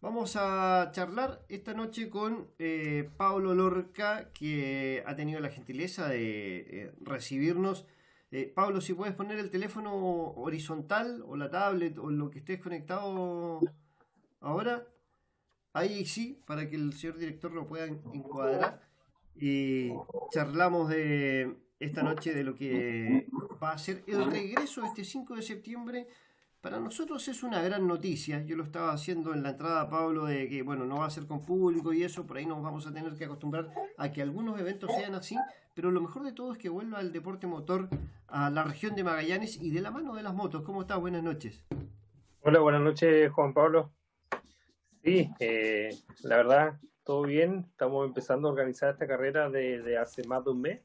Vamos a charlar esta noche con eh, Pablo Lorca, que ha tenido la gentileza de eh, recibirnos. Eh, Pablo, si puedes poner el teléfono horizontal o la tablet o lo que estés conectado ahora. Ahí sí, para que el señor director lo pueda encuadrar. Y charlamos de esta noche de lo que va a ser el regreso este 5 de septiembre. Para nosotros es una gran noticia. Yo lo estaba haciendo en la entrada, Pablo, de que, bueno, no va a ser con público y eso, por ahí nos vamos a tener que acostumbrar a que algunos eventos sean así, pero lo mejor de todo es que vuelva el deporte motor a la región de Magallanes y de la mano de las motos. ¿Cómo estás? Buenas noches. Hola, buenas noches, Juan Pablo. Sí, eh, la verdad, todo bien. Estamos empezando a organizar esta carrera desde hace más de un mes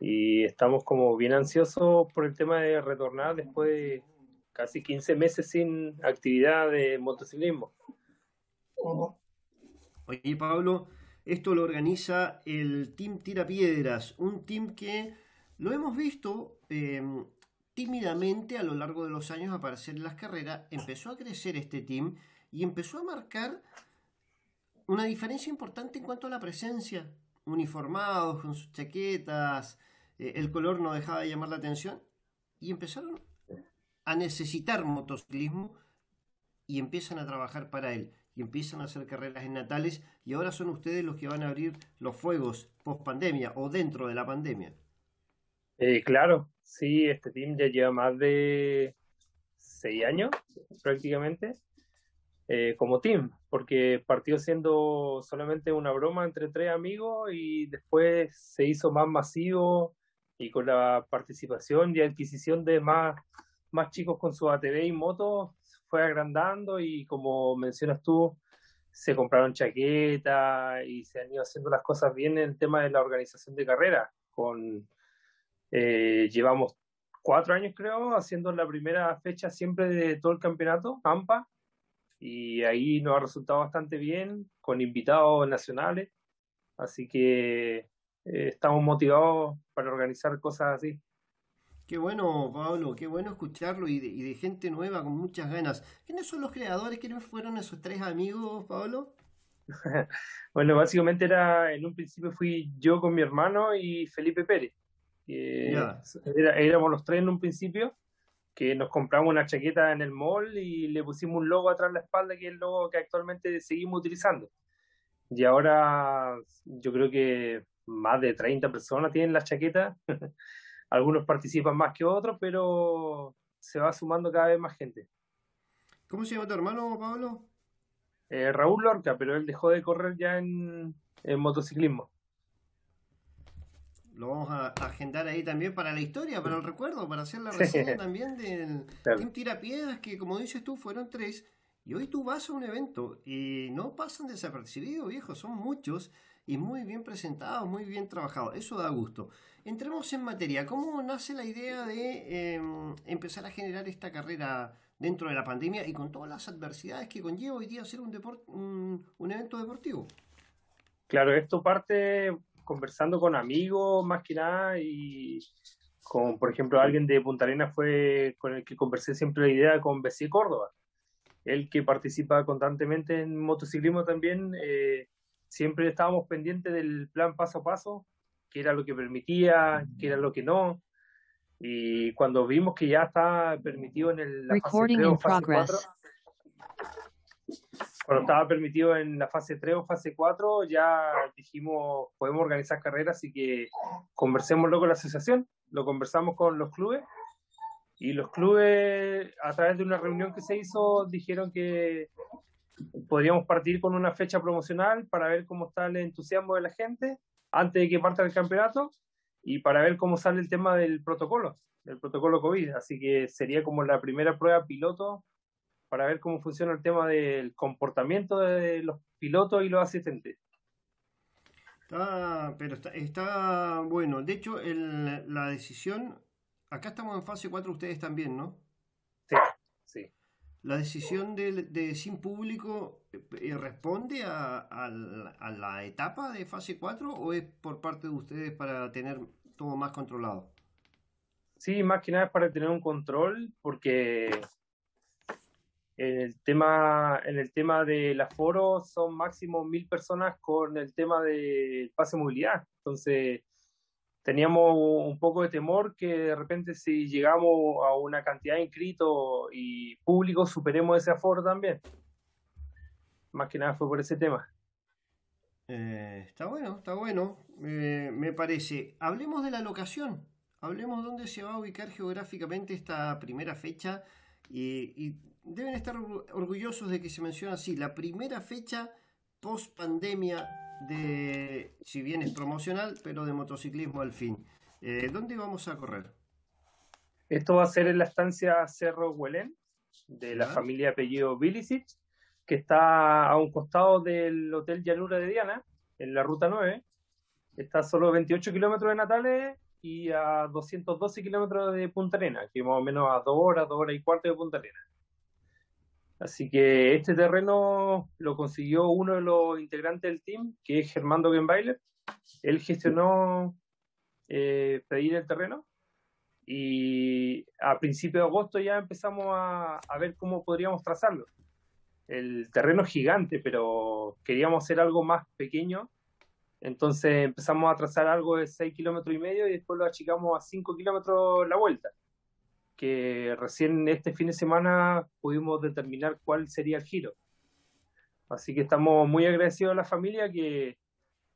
y estamos como bien ansiosos por el tema de retornar después de casi 15 meses sin actividad de motociclismo. Oye, Pablo, esto lo organiza el Team Tira Piedras, un team que lo hemos visto eh, tímidamente a lo largo de los años aparecer en las carreras. Empezó a crecer este team y empezó a marcar una diferencia importante en cuanto a la presencia. Uniformados, con sus chaquetas, eh, el color no dejaba de llamar la atención y empezaron a necesitar motociclismo y empiezan a trabajar para él y empiezan a hacer carreras en Natales y ahora son ustedes los que van a abrir los fuegos post pandemia o dentro de la pandemia. Eh, claro, sí, este team ya lleva más de seis años prácticamente eh, como team, porque partió siendo solamente una broma entre tres amigos y después se hizo más masivo y con la participación y adquisición de más, más chicos con su ATV y moto fue agrandando y como mencionas tú, se compraron chaquetas y se han ido haciendo las cosas bien en el tema de la organización de carreras. Con, eh, llevamos cuatro años creo haciendo la primera fecha siempre de todo el campeonato, AMPA, y ahí nos ha resultado bastante bien con invitados nacionales, así que eh, estamos motivados para organizar cosas así. Qué bueno, Pablo, qué bueno escucharlo y de, gente nueva con muchas ganas. ¿Quiénes son los creadores? ¿Quiénes fueron esos tres amigos, Pablo? bueno, básicamente era, en un principio fui yo con mi hermano y Felipe Pérez. éramos los tres en un principio que nos compramos una chaqueta en el mall y le pusimos un logo atrás de la espalda, que es el logo que actualmente seguimos utilizando. Y ahora yo creo que más de 30 personas tienen la chaqueta. Algunos participan más que otros, pero se va sumando cada vez más gente. ¿Cómo se llama tu hermano, Pablo? Eh, Raúl Lorca, pero él dejó de correr ya en motociclismo lo vamos a agendar ahí también para la historia, para el recuerdo, para hacer la reseña también del Team Tirapiedras, que como dices tú, fueron tres. Y hoy tú vas a un evento y no pasan desapercibidos, viejo, son muchos y muy bien presentados, muy bien trabajados. Eso da gusto. Entremos en materia. ¿Cómo nace la idea de em, empezar a generar esta carrera dentro de la pandemia y con todas las adversidades que conlleva hoy día hacer un, un, un evento deportivo? Claro, esto parte conversando con amigos más que nada y con, por ejemplo, alguien de Punta Arenas fue con el que conversé siempre la idea con Bessie Córdoba. Él que participa constantemente en motociclismo también, eh, siempre estábamos pendientes del plan paso a paso, qué era lo que permitía, qué era lo que no. Y cuando vimos que ya está permitido en el, la fase 3 o fase 4, cuando estaba permitido en la fase 3 o fase 4, ya dijimos, podemos organizar carreras, así que conversémoslo con la asociación, lo conversamos con los clubes, y los clubes, a través de una reunión que se hizo, dijeron que podríamos partir con una fecha promocional para ver cómo está el entusiasmo de la gente antes de que parta el campeonato y para ver cómo sale el tema del protocolo, del protocolo COVID. Así que sería como la primera prueba piloto para ver cómo funciona el tema del comportamiento de los pilotos y los asistentes. Está, pero está, está bueno. De hecho, el, la decisión, acá estamos en fase 4, ustedes también, ¿no? Sí, sí. ¿La decisión de, de sin público responde a, la etapa de fase 4 o es por parte de ustedes para tener todo más controlado? Sí, más que nada es para tener un control, porque en el tema, en el tema del aforo son máximo mil personas con el tema del pase movilidad. Entonces, teníamos un poco de temor que de repente si llegamos a una cantidad de inscritos y público superemos ese aforo también. Más que nada fue por ese tema. Eh, está bueno, está bueno, eh, me parece. Hablemos de la locación, hablemos dónde se va a ubicar geográficamente esta primera fecha y, y deben estar orgullosos de que se menciona así, la primera fecha post pandemia de, si bien es promocional, pero de motociclismo al fin. Eh, ¿Dónde vamos a correr? Esto va a ser en la estancia Cerro Huelén, de la familia apellido Bilicic, que está a un costado del Hotel Llanura de Diana, en la ruta 9. Está a solo 28 kilómetros de Natales y a 212 kilómetros de Punta Arena, que más o menos a 2 horas, 2 horas y cuarto de Punta Arena. Así que este terreno lo consiguió uno de los integrantes del team, que es Germando Genbailer. Él gestionó eh, pedir el terreno y a principios de agosto ya empezamos a, a, ver cómo podríamos trazarlo. El terreno es gigante, pero queríamos hacer algo más pequeño. Entonces empezamos a trazar algo de 6 kilómetros y medio y después lo achicamos a 5 kilómetros la vuelta que recién este fin de semana pudimos determinar cuál sería el giro. Así que estamos muy agradecidos a la familia que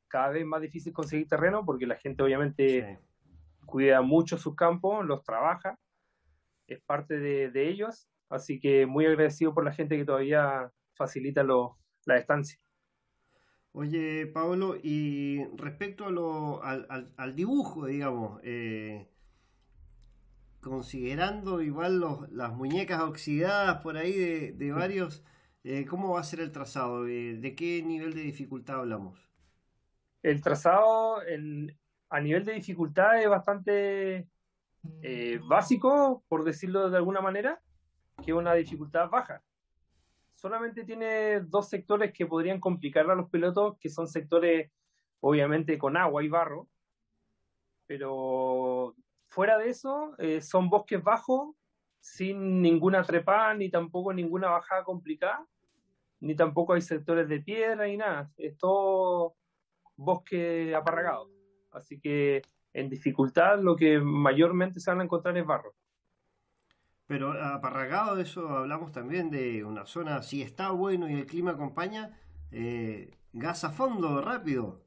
cada vez más difícil conseguir terreno porque la gente obviamente sí. cuida mucho sus campos, los trabaja, es parte de, de, ellos. Así que muy agradecido por la gente que todavía facilita lo, la estancia. Oye, Pablo, y respecto a lo, al, al, al dibujo, digamos, eh, considerando igual los, las muñecas oxidadas por ahí de, de varios, eh, ¿cómo va a ser el trazado? ¿De, ¿De, qué nivel de dificultad hablamos? El trazado a nivel de dificultad es bastante eh, básico, por decirlo de alguna manera, que una dificultad baja. Solamente tiene dos sectores que podrían complicar a los pilotos, que son sectores obviamente con agua y barro, pero fuera de eso, eh, son bosques bajos, sin ninguna trepada, ni tampoco ninguna bajada complicada, ni tampoco hay sectores de piedra ni nada. Es todo bosque aparragado. Así que en dificultad lo que mayormente se van a encontrar es barro. Pero aparragado, de eso hablamos también de una zona, si está bueno y el clima acompaña, eh, gas a fondo, rápido.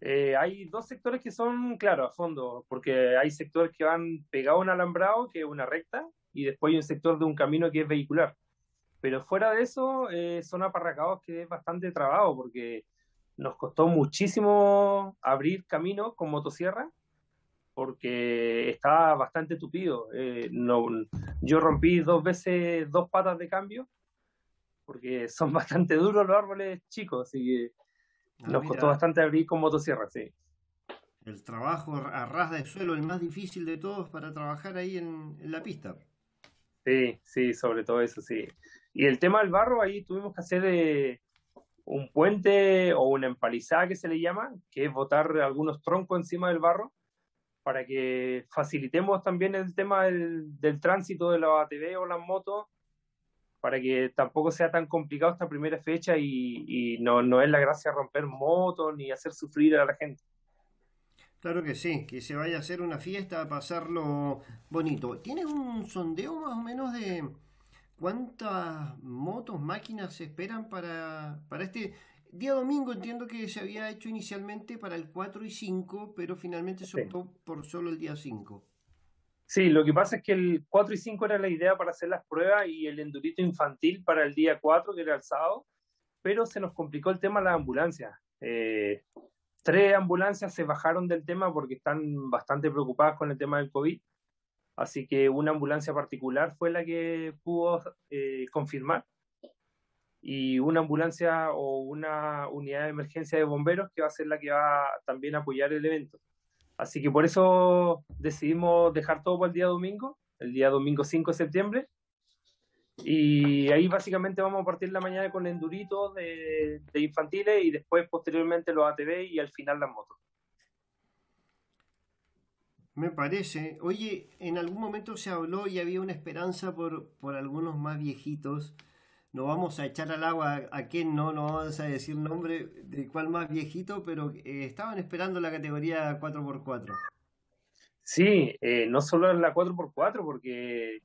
Eh, hay dos sectores que son, claro, a fondo, porque hay sectores que van pegados a un alambrado, que es una recta, y después hay un sector de un camino que es vehicular. Pero fuera de eso, eh, son aparracados que es bastante trabado, porque nos costó muchísimo abrir camino con motosierra, porque estaba bastante tupido. Eh, no, yo rompí dos veces dos patas de cambio, porque son bastante duros los árboles chicos, así que Ah, Nos mira. costó bastante abrir con motosierra, sí. El trabajo a ras de suelo, el más difícil de todos para trabajar ahí en, en, la pista. Sí, sí, sobre todo eso, sí. Y el tema del barro, ahí tuvimos que hacer eh, un puente o una empalizada que se le llama, que es botar algunos troncos encima del barro para que facilitemos también el tema del, tránsito de la ATV o las motos para que tampoco sea tan complicado esta primera fecha y, no, no, es la gracia romper motos ni hacer sufrir a la gente. Claro que sí, que se vaya a hacer una fiesta, pasarlo bonito. ¿Tienes un sondeo más o menos de cuántas motos, máquinas se esperan para, para este día domingo? Entiendo que se había hecho inicialmente para el 4 y 5, pero finalmente se optó sí. por solo el día 5. Sí, lo que pasa es que el 4 y 5 era la idea para hacer las pruebas y el endurito infantil para el día 4, que era el sábado, pero se nos complicó el tema de las ambulancias. Eh, tres ambulancias se bajaron del tema porque están bastante preocupadas con el tema del COVID. así que una ambulancia particular fue la que pudo eh, confirmar y una ambulancia o una unidad de emergencia de bomberos que va a ser la que va también a apoyar el evento. Así que por eso decidimos dejar todo para el día domingo, el día domingo 5 de septiembre, y ahí básicamente vamos a partir la mañana con enduritos de, de infantiles y después posteriormente los ATV y al final las motos. Me parece. Oye, en algún momento se habló y había una esperanza por, por algunos más viejitos. No vamos a echar al agua a quién no, no vamos a decir nombre de cuál más viejito, pero eh, estaban esperando la categoría 4x4. Sí, eh, no solo en la 4x4, porque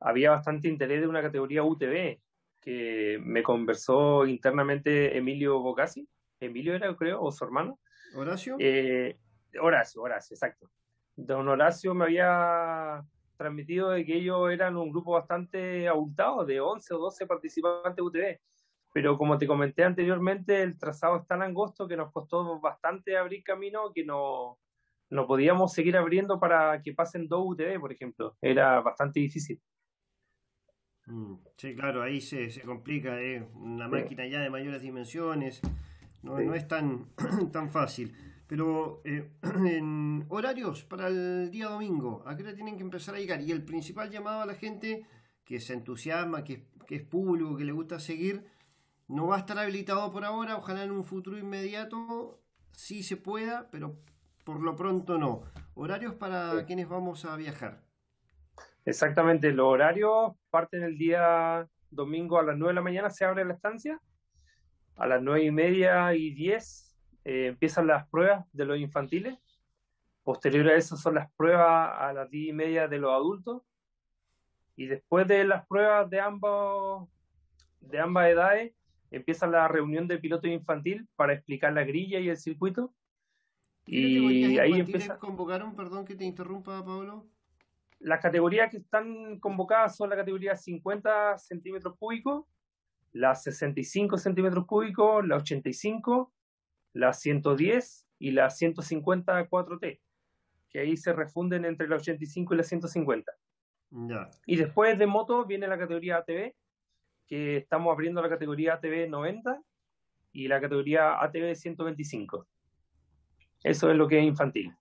había bastante interés de una categoría UTV, que me conversó internamente Emilio Bocasi. Emilio era, creo, o su hermano. ¿Horacio? Eh, Horacio, Horacio, exacto. Don Horacio me había transmitido de que ellos eran un grupo bastante abultado, de 11 o 12 participantes UTV. Pero como te comenté anteriormente, el trazado es tan angosto que nos costó bastante abrir camino que no, no podíamos seguir abriendo para que pasen dos UTV, por ejemplo. Era bastante difícil. Mm, sí, claro, ahí se, se complica, ¿eh? una máquina ya de mayores dimensiones, no, Sí. no es tan, tan fácil. Pero eh, en horarios para el día domingo, ¿a qué hora tienen que empezar a llegar? Y el principal llamado a la gente que se entusiasma, que, es- que es público, que le gusta seguir, no va a estar habilitado por ahora, ojalá en un futuro inmediato sí se pueda, pero por lo pronto no. Horarios para Sí. quienes vamos a viajar. Exactamente, los horarios parten el día domingo a las 9 de la mañana, se abre la estancia. A las 9 y media y 10 eh, empiezan las pruebas de los infantiles. Posterior a eso son las pruebas a las 10 y media de los adultos. Y después de las pruebas de ambos, de ambas edades, empieza la reunión de piloto infantil para explicar la grilla y el circuito. ¿Qué Y ahí empieza. convocaron? Perdón que te interrumpa, Pablo. Las categorías que están convocadas son la categoría 50 centímetros cúbicos, las 65 centímetros cúbicos, la 85, la 110 y la 150 4T, que ahí se refunden entre la 85 y la 150. Ya. Y después de moto viene la categoría ATV, que estamos abriendo la categoría ATV 90 y la categoría ATV 125. Eso es lo que es infantil.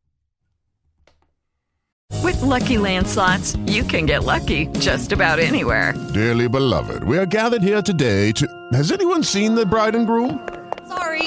With Lucky Land slots, you can get lucky just about anywhere. Dearly beloved, we are gathered here today to. Has anyone seen the bride and groom? Sorry,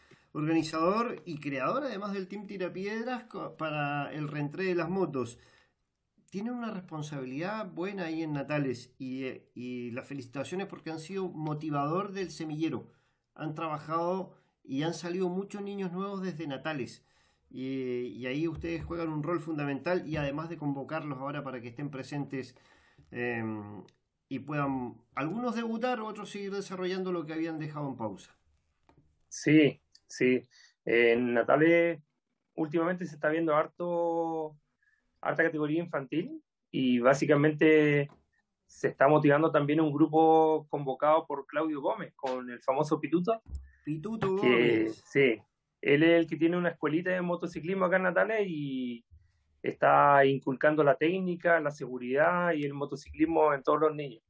organizador y creador además del Team Tirapiedras para el reentré de las motos. Tiene una responsabilidad buena ahí en Natales y, eh, y las felicitaciones porque han sido motivador del semillero. Han trabajado y han salido muchos niños nuevos desde Natales. Y, ahí ustedes juegan un rol fundamental y además de convocarlos ahora para que estén presentes eh, y puedan algunos debutar, otros seguir desarrollando lo que habían dejado en pausa. Sí, sí. En Natales últimamente se está viendo harto, harta categoría infantil y básicamente se está motivando también un grupo convocado por Claudio Gómez con el famoso Pituto, Pituto que sí, él es el que tiene una escuelita de motociclismo acá en Natales y está inculcando la técnica, la seguridad y el motociclismo en todos los niños.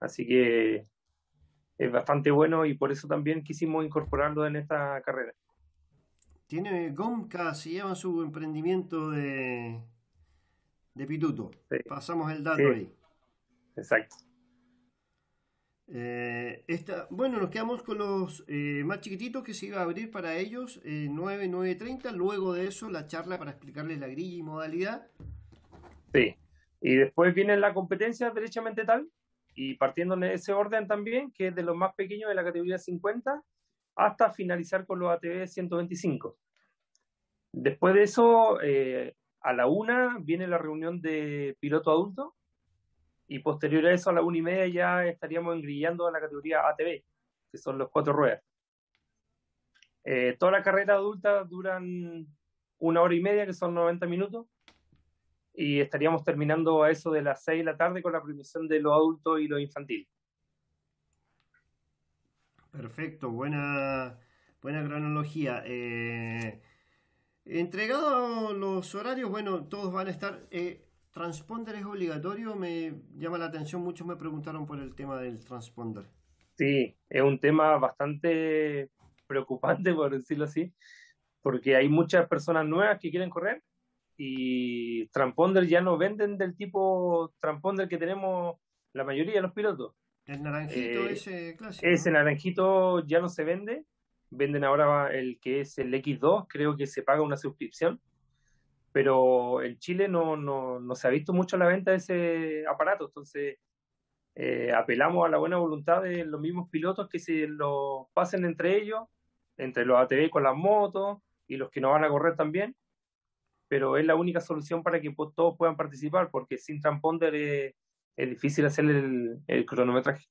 Así que es bastante bueno y por eso también quisimos incorporarlo en esta carrera. Tiene Gomca, se llama su emprendimiento de, de Pituto. Sí. Pasamos el dato Sí. ahí. Exacto. Eh, esta, bueno, nos quedamos con los eh, más chiquititos que se iba a abrir para ellos, eh, 9, 9.30. Luego de eso, la charla para explicarles la grilla y modalidad. Sí. Y después viene la competencia derechamente tal, y partiendo en ese orden también, que es de los más pequeños de la categoría 50, hasta finalizar con los ATV 125. Después de eso, eh, a la una viene la reunión de piloto adulto y posterior a eso, a la una y media, ya estaríamos engrillando a la categoría ATV, que son los cuatro ruedas. Eh, toda la carrera adulta duran una hora y media, que son 90 minutos, y estaríamos terminando a eso de las 6 de la tarde con la premiación de los adultos y los infantiles. Perfecto, buena, buena cronología. Eh, entregado los horarios, bueno, todos van a estar. Eh, ¿Transponder es obligatorio? Me llama la atención, muchos me preguntaron por el tema del transponder. Sí, es un tema bastante preocupante, por decirlo así, porque hay muchas personas nuevas que quieren correr y transponder ya no venden del tipo transponder que tenemos la mayoría de los pilotos. El naranjito eh, ese clásico. Ese naranjito ya no se vende, venden ahora el que es el X2, creo que se paga una suscripción, pero en Chile no, no, no se ha visto mucho la venta de ese aparato, entonces eh, apelamos a la buena voluntad de los mismos pilotos que se lo pasen entre ellos, entre los ATV con las motos y los que no van a correr también, pero es la única solución para que todos puedan participar, porque sin transponder es, difícil hacer el, cronometraje.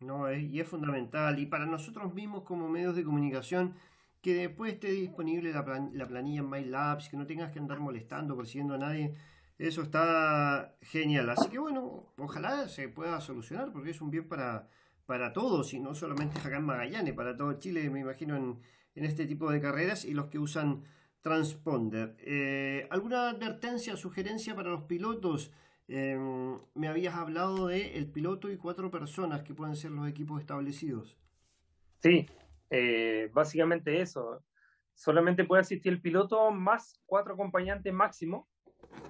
No, y es fundamental. Y para nosotros mismos como medios de comunicación, que después esté disponible la, la planilla en MyLabs, que no tengas que andar molestando, persiguiendo a nadie, eso está genial. Así que bueno, ojalá se pueda solucionar, porque es un bien para, para todos, y no solamente acá Magallanes, para todo Chile, me imagino, en este tipo de carreras y los que usan transponder. Eh, ¿Alguna advertencia, sugerencia para los pilotos? Em, me habías hablado de el piloto y cuatro personas que pueden ser los equipos establecidos. Sí, eh, básicamente eso. Solamente puede asistir el piloto más cuatro acompañantes máximo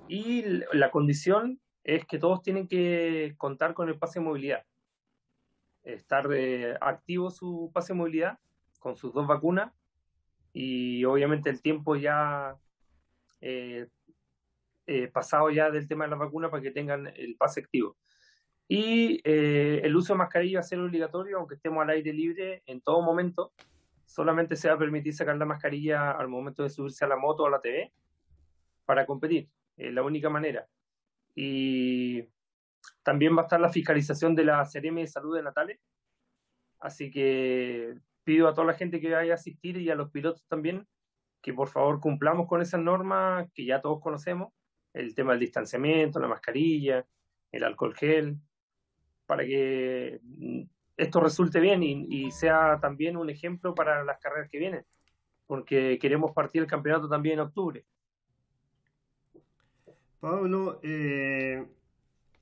y la condición es que todos tienen que contar con el pase de movilidad. Estar eh, activo su pase de movilidad con sus dos vacunas y obviamente el tiempo ya eh, eh, pasado ya del tema de la vacuna para que tengan el pase activo. Y eh, el uso de mascarilla va a ser obligatorio, aunque estemos al aire libre en todo momento. Solamente se va a permitir sacar la mascarilla al momento de subirse a la moto o a la TV para competir. Es la única manera. Y también va a estar la fiscalización de la CRM de Salud de Natales. Así que pido a toda la gente que vaya a asistir y a los pilotos también que por favor cumplamos con esas normas que ya todos conocemos el tema del distanciamiento, la mascarilla, el alcohol gel, para que mm, esto resulte bien y, sea también un ejemplo para las carreras que vienen, porque queremos partir el campeonato también en octubre. Pablo, eh,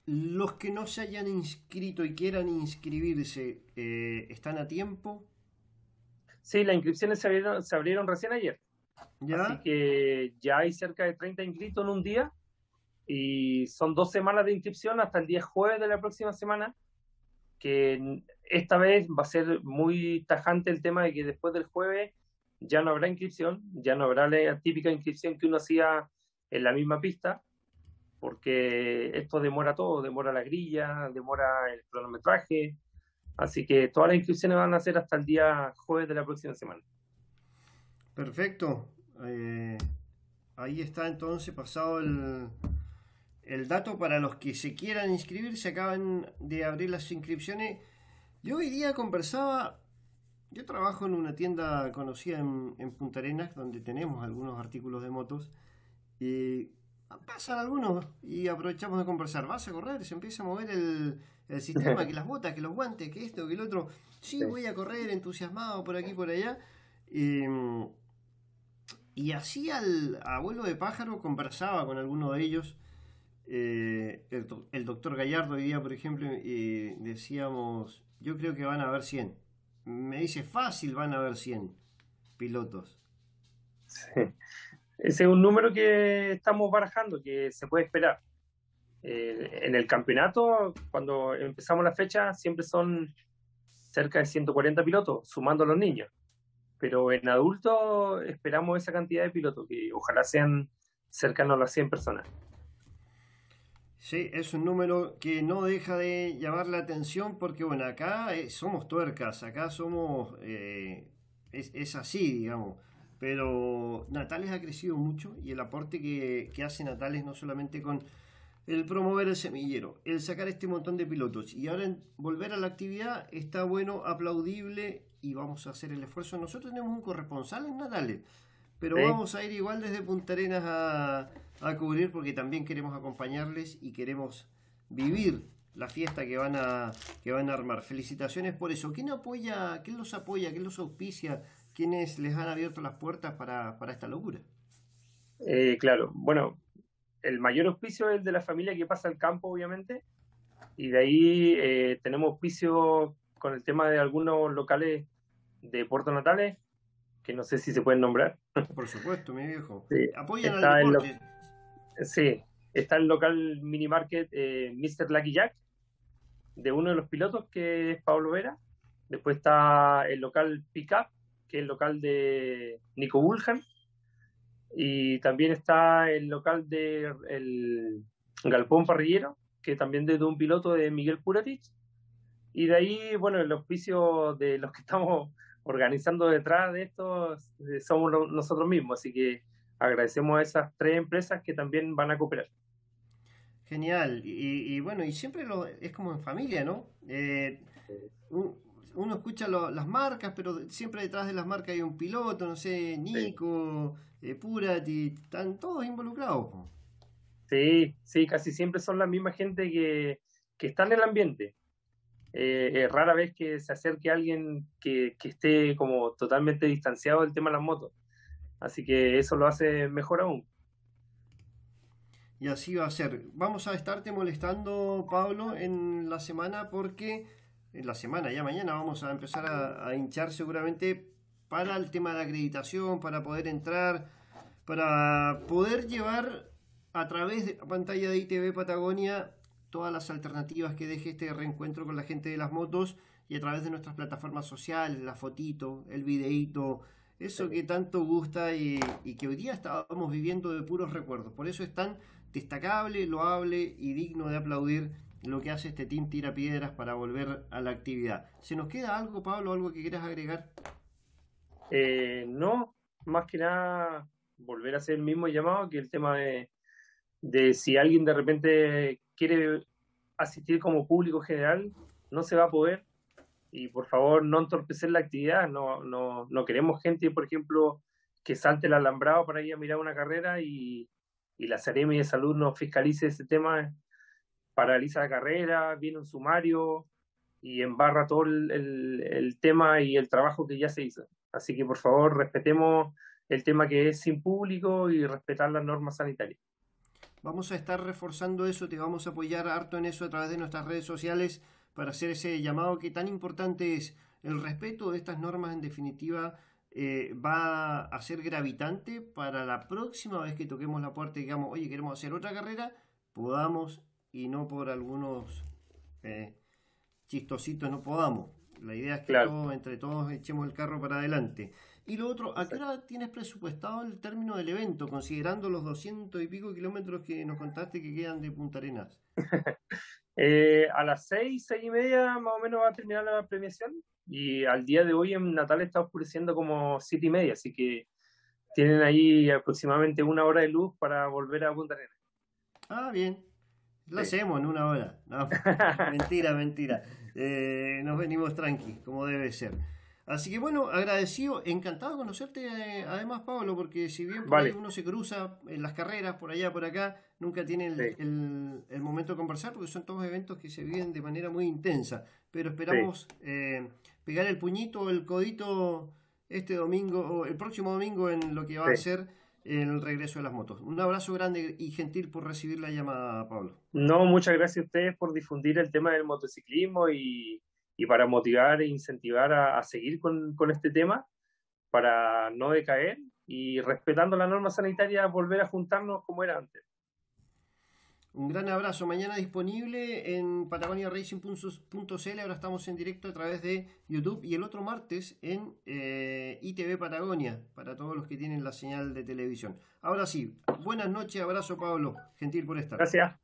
los que no se hayan inscrito y quieran inscribirse, eh, ¿están a tiempo? Sí, las inscripciones se abrieron, se abrieron recién ayer. ¿Ya? Así que ya hay cerca de 30 inscritos en un día y son dos semanas de inscripción hasta el día jueves de la próxima semana, que esta vez va a ser muy tajante el tema de que después del jueves ya no habrá inscripción, ya no habrá la típica inscripción que uno hacía en la misma pista, porque esto demora todo, demora la grilla, demora el cronometraje, así que todas las inscripciones van a ser hasta el día jueves de la próxima semana. Perfecto. Eh, ahí está entonces pasado el, el dato para los que se quieran inscribir. Se acaban de abrir las inscripciones. Yo hoy día conversaba. Yo trabajo en una tienda conocida en, Punta Arenas, donde tenemos algunos artículos de motos. Y pasan algunos y aprovechamos de conversar. ¿Vas a correr? Se empieza a mover el, el sistema, que las botas, que los guantes, que esto, que el otro. Sí, voy a correr entusiasmado por aquí, por allá. Em, y así al abuelo de pájaro conversaba con alguno de ellos. Eh, el, doctor Gallardo hoy día, por ejemplo, eh, decíamos, yo creo que van a haber 100. Me dice, fácil van a haber 100 pilotos. Ese es un número que estamos barajando, que se puede esperar. Eh, en el campeonato, cuando empezamos la fecha, siempre son cerca de 140 pilotos, sumando a los niños pero en adultos esperamos esa cantidad de pilotos, que ojalá sean cercanos a las 100 personas. Sí, es un número que no deja de llamar la atención porque, bueno, acá eh, somos tuercas, acá somos, eh, es, así, digamos. pero Natales ha crecido mucho y el aporte que, que hace Natales no solamente con el promover el semillero, el sacar este montón de pilotos y ahora en volver a la actividad está bueno, aplaudible y vamos a hacer el esfuerzo. Nosotros tenemos un corresponsal en Natales, pero Sí. vamos a ir igual desde Punta Arenas a, a cubrir porque también queremos acompañarles y queremos vivir la fiesta que van a que van a armar. Felicitaciones por eso. ¿Quién apoya, quién los apoya, quién los auspicia, quiénes les han abierto las puertas para, para esta locura? Eh, claro, bueno, el mayor auspicio es el de la familia que pasa al campo, obviamente, y de ahí eh, tenemos auspicio con el tema de algunos locales de Puerto Natales, que no sé si se pueden nombrar. Por supuesto, mi viejo. Sí, Apoyan está al lo-. Sí, está el local mini market eh, Mr. Lucky Jack, de uno de los pilotos que es Pablo Vera. Después está el local Pickup, que es el local de Nico Buljan. Y también está el local de el Galpón Parrillero, que también es de un piloto de Miguel Puratich. Y de ahí, bueno, el auspicio de los que estamos organizando detrás de esto eh, somos nosotros mismos. Así que agradecemos a esas tres empresas que también van a cooperar. Genial. Y, y bueno, y siempre lo, es como en familia, ¿no? Eh, un- uno escucha lo- las marcas, pero siempre detrás de las marcas hay un piloto, no sé, Nico, Purati, están todos involucrados. po. Sí, sí, casi siempre son la misma gente que, que está en el ambiente. Eh, rara vez que se acerque alguien que, que esté como totalmente distanciado del tema de las motos. Así que eso lo hace mejor aún. Y así va a ser. Vamos a estarte molestando, Pablo, en la semana porque en la semana, ya mañana, vamos a empezar a, a hinchar seguramente para el tema de acreditación, para poder entrar, para poder llevar a través de la pantalla de ITV Patagonia todas las alternativas que deje este reencuentro con la gente de las motos y a través de nuestras plataformas sociales, la fotito, el videíto, eso que tanto gusta y, y que hoy día estábamos viviendo de puros recuerdos. Por eso es tan destacable, loable y digno de aplaudir lo que hace este Team Tira Piedras para volver a la actividad. ¿Se nos queda algo, Pablo, algo que quieras agregar? Eh, no, más que nada volver a hacer el mismo llamado que el tema de, si alguien de repente quiere asistir como público general, no se va a poder. Y por favor, no entorpecer la actividad. No, no, no queremos gente, por ejemplo, que salte el alambrado para ir a mirar una carrera y, la Seremi de Salud nos fiscalice ese tema, paraliza la carrera, viene un sumario y embarra todo el tema y el trabajo que ya se hizo. Así que por favor respetemos el tema que es sin público y respetar las normas sanitarias. Vamos a estar reforzando eso, te vamos a apoyar harto en eso a través de nuestras redes sociales para hacer ese llamado que tan importante es. El respeto de estas normas, en definitiva, eh, va a ser gravitante para la próxima vez que toquemos la puerta y digamos, oye, queremos hacer otra carrera, podamos y no por algunos eh, chistositos no podamos. La idea es que Claro. todos, entre todos echemos el carro para adelante. Y lo otro, ¿a qué hora tienes presupuestado el término del evento, considerando los doscientos y pico kilómetros que nos contaste que quedan de Punta Arenas? Eh, a las seis, seis y media más o menos va a terminar la premiación y al día de hoy en Natal está oscureciendo como siete y media, así que tienen ahí aproximadamente una hora de luz para volver a Punta Arenas. Ah, bien. Lo Sí. hacemos en una hora. No, mentira, mentira. Eh, nos venimos tranqui, como debe ser. Así que bueno, agradecido, encantado de conocerte eh, además, Pablo, porque si bien por Vale. ahí uno se cruza en las carreras, por allá, por acá, nunca tiene el, Sí. el- el momento de conversar, porque son todos eventos que se viven de manera muy intensa. Pero esperamos eh, pegar el puñito o el codito este domingo, o el próximo domingo en lo que va a ser el regreso de las motos. Un abrazo grande y gentil por recibir la llamada, Pablo. No, muchas gracias a ustedes por difundir el tema del motociclismo y, y para motivar e incentivar a, seguir con, con este tema, para no decaer y respetando la norma sanitaria, volver a juntarnos como era antes. Un gran abrazo. Mañana disponible en patagoniaracing.cl. Ahora estamos en directo a través de YouTube. Y el otro martes en eh, ITV Patagonia, para todos los que tienen la señal de televisión. Ahora sí, buenas noches. Abrazo, Pablo. Gentil por estar. Gracias.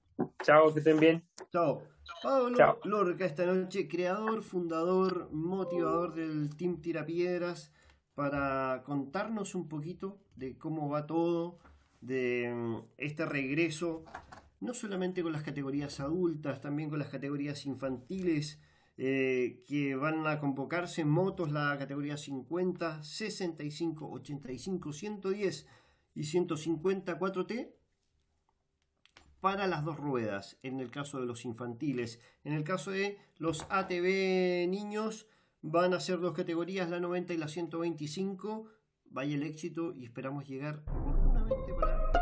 Chao, que estén bien. Chao. Pablo Chao. Lorca esta noche, creador, fundador, motivador del Team Tirapiedras, para contarnos un poquito de cómo va todo, de mm, este regreso, no solamente con las categorías adultas, también con las categorías infantiles, eh, que van a convocarse en motos la categoría 50, 65, 85, 110 y 154T para las dos ruedas, en el caso de los infantiles. En el caso de los ATV niños, van a ser dos categorías, la 90 y la 125. Vaya el éxito y esperamos llegar oportunamente para...